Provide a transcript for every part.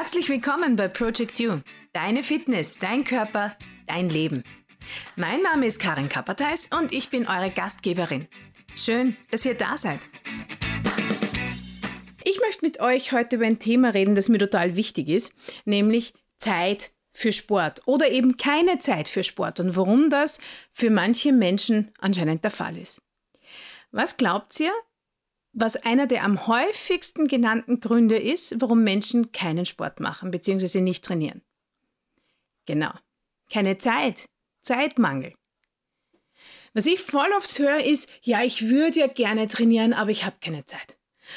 Herzlich willkommen bei Project You. Deine Fitness, dein Körper, dein Leben. Mein Name ist Karin Kapperteis und ich bin eure Gastgeberin. Schön, dass ihr da seid. Ich möchte mit euch heute über ein Thema reden, das mir total wichtig ist, nämlich Zeit für Sport oder eben keine Zeit für Sport und warum das für manche Menschen anscheinend der Fall ist. Was glaubt ihr, was einer der am häufigsten genannten Gründe ist, warum Menschen keinen Sport machen bzw. nicht trainieren? Genau, keine Zeit, Zeitmangel. Was ich voll oft höre, ist, ja, ich würde ja gerne trainieren, aber ich habe keine Zeit.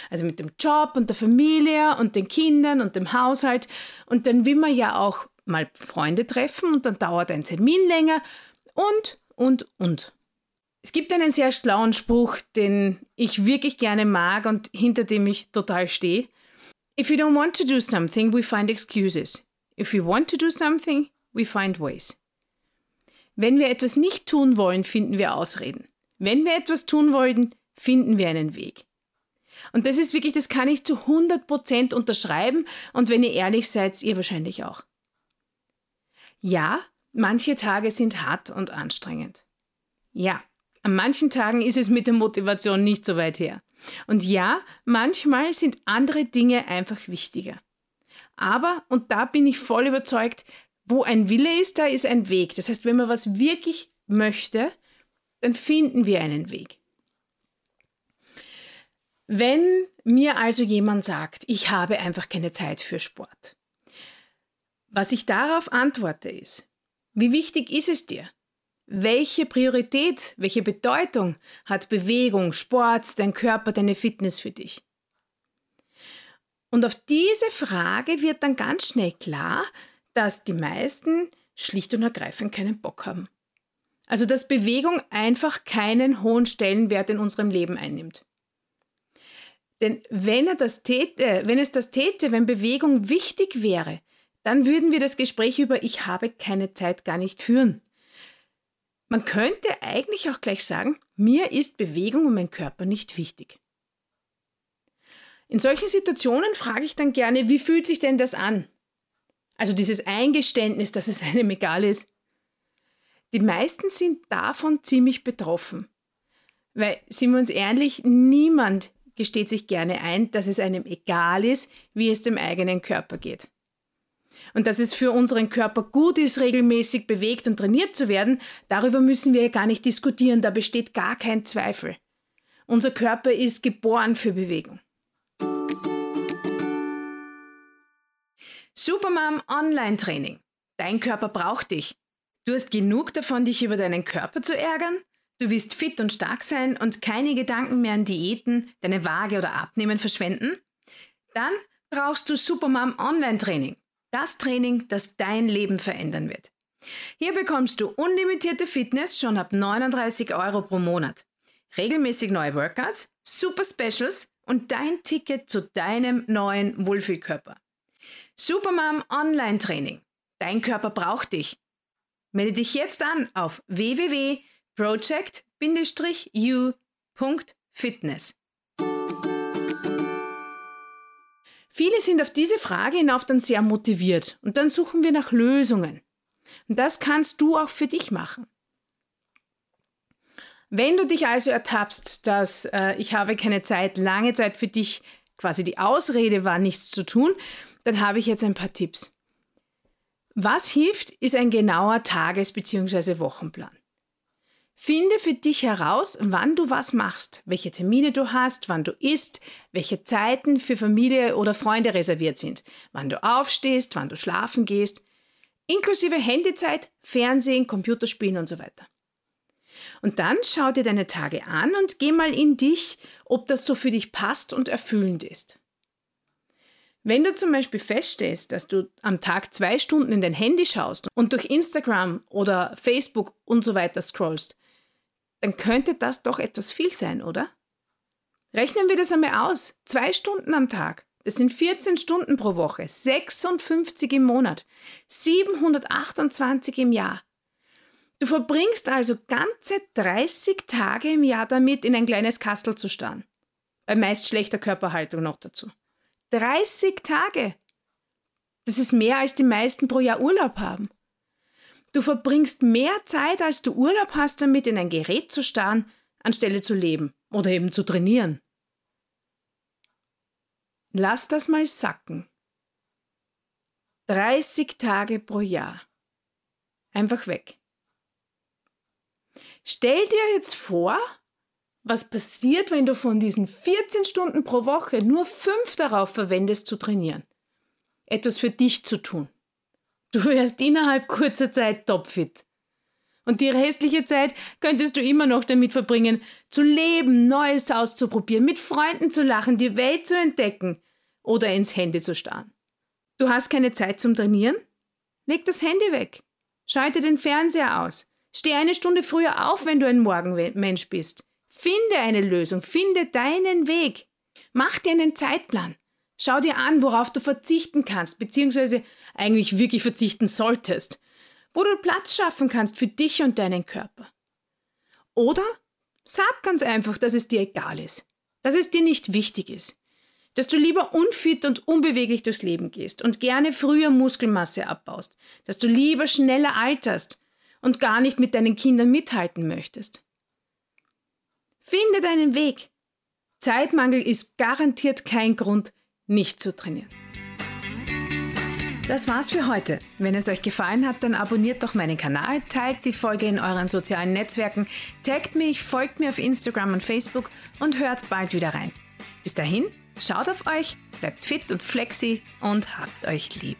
Also mit dem Job und der Familie und den Kindern und dem Haushalt. Und dann will man ja auch mal Freunde treffen und dann dauert ein Termin länger und, und, und. Es gibt einen sehr schlauen Spruch, den ich wirklich gerne mag und hinter dem ich total stehe. If you don't want to do something, we find excuses. If we want to do something, we find ways. Wenn wir etwas nicht tun wollen, finden wir Ausreden. Wenn wir etwas tun wollen, finden wir einen Weg. Und das ist wirklich, das kann ich zu 100% unterschreiben und wenn ihr ehrlich seid, ihr wahrscheinlich auch. Ja, manche Tage sind hart und anstrengend. Ja, an manchen Tagen ist es mit der Motivation nicht so weit her. Und ja, manchmal sind andere Dinge einfach wichtiger. Aber, und da bin ich voll überzeugt, wo ein Wille ist, da ist ein Weg. Das heißt, wenn man was wirklich möchte, dann finden wir einen Weg. Wenn mir also jemand sagt, ich habe einfach keine Zeit für Sport, was ich darauf antworte ist, wie wichtig ist es dir? Welche Priorität, welche Bedeutung hat Bewegung, Sport, dein Körper, deine Fitness für dich? Und auf diese Frage wird dann ganz schnell klar, dass die meisten schlicht und ergreifend keinen Bock haben. Also dass Bewegung einfach keinen hohen Stellenwert in unserem Leben einnimmt. Denn wenn, er das täte, wenn es das täte, wenn Bewegung wichtig wäre, dann würden wir das Gespräch über Ich habe keine Zeit gar nicht führen. Man könnte eigentlich auch gleich sagen, mir ist Bewegung und mein Körper nicht wichtig. In solchen Situationen frage ich dann gerne, wie fühlt sich denn das an? Also dieses Eingeständnis, dass es einem egal ist. Die meisten sind davon ziemlich betroffen. Weil, sind wir uns ehrlich, niemand gesteht sich gerne ein, dass es einem egal ist, wie es dem eigenen Körper geht. Und dass es für unseren Körper gut ist, regelmäßig bewegt und trainiert zu werden, darüber müssen wir gar nicht diskutieren, da besteht gar kein Zweifel. Unser Körper ist geboren für Bewegung. Supermom Online Training. Dein Körper braucht dich. Du hast genug davon, dich über deinen Körper zu ärgern? Du willst fit und stark sein und keine Gedanken mehr an Diäten, deine Waage oder Abnehmen verschwenden? Dann brauchst du Supermom Online Training. Das Training, das dein Leben verändern wird. Hier bekommst du unlimitierte Fitness schon ab 39 Euro pro Monat. Regelmäßig neue Workouts, Super Specials und dein Ticket zu deinem neuen Wohlfühlkörper. Supermom Online Training. Dein Körper braucht dich. Melde dich jetzt an auf www.project-u.fitness. Viele sind auf diese Frage hinauf dann sehr motiviert und dann suchen wir nach Lösungen. Und das kannst du auch für dich machen. Wenn du dich also ertappst, dass äh, ich habe keine Zeit, lange Zeit für dich, quasi die Ausrede war, nichts zu tun, dann habe ich jetzt ein paar Tipps. Was hilft, ist ein genauer Tages- bzw. Wochenplan. Finde für dich heraus, wann du was machst, welche Termine du hast, wann du isst, welche Zeiten für Familie oder Freunde reserviert sind, wann du aufstehst, wann du schlafen gehst, inklusive Handyzeit, Fernsehen, Computerspielen und so weiter. Und dann schau dir deine Tage an und geh mal in dich, ob das so für dich passt und erfüllend ist. Wenn du zum Beispiel feststellst, dass du am Tag zwei Stunden in dein Handy schaust und durch Instagram oder Facebook und so weiter scrollst, dann könnte das doch etwas viel sein, oder? Rechnen wir das einmal aus. Zwei Stunden am Tag. Das sind 14 Stunden pro Woche, 56 im Monat, 728 im Jahr. Du verbringst also ganze 30 Tage im Jahr damit, in ein kleines Kastel zu starren. Bei meist schlechter Körperhaltung noch dazu. 30 Tage. Das ist mehr, als die meisten pro Jahr Urlaub haben. Du verbringst mehr Zeit, als du Urlaub hast, damit in ein Gerät zu starren, anstelle zu leben oder eben zu trainieren. Lass das mal sacken. 30 Tage pro Jahr. Einfach weg. Stell dir jetzt vor, was passiert, wenn du von diesen 14 Stunden pro Woche nur fünf darauf verwendest zu trainieren. Etwas für dich zu tun. Du wärst innerhalb kurzer Zeit topfit. Und die restliche Zeit könntest du immer noch damit verbringen, zu leben, Neues auszuprobieren, mit Freunden zu lachen, die Welt zu entdecken oder ins Handy zu starren. Du hast keine Zeit zum Trainieren? Leg das Handy weg. Schalte den Fernseher aus. Steh eine Stunde früher auf, wenn du ein Morgenmensch bist. Finde eine Lösung, finde deinen Weg. Mach dir einen Zeitplan. Schau dir an, worauf du verzichten kannst, beziehungsweise eigentlich wirklich verzichten solltest wo du Platz schaffen kannst für dich und deinen Körper. Oder sag ganz einfach, dass es dir egal ist, dass es dir nicht wichtig ist, dass du lieber unfit und unbeweglich durchs Leben gehst und gerne früher Muskelmasse abbaust, dass du lieber schneller alterst und gar nicht mit deinen Kindern mithalten möchtest. Finde deinen Weg. Zeitmangel ist garantiert kein Grund, nicht zu trainieren. Das war's für heute. Wenn es euch gefallen hat, dann abonniert doch meinen Kanal, teilt die Folge in euren sozialen Netzwerken, taggt mich, folgt mir auf Instagram und Facebook und hört bald wieder rein. Bis dahin, schaut auf euch, bleibt fit und flexi und habt euch lieb.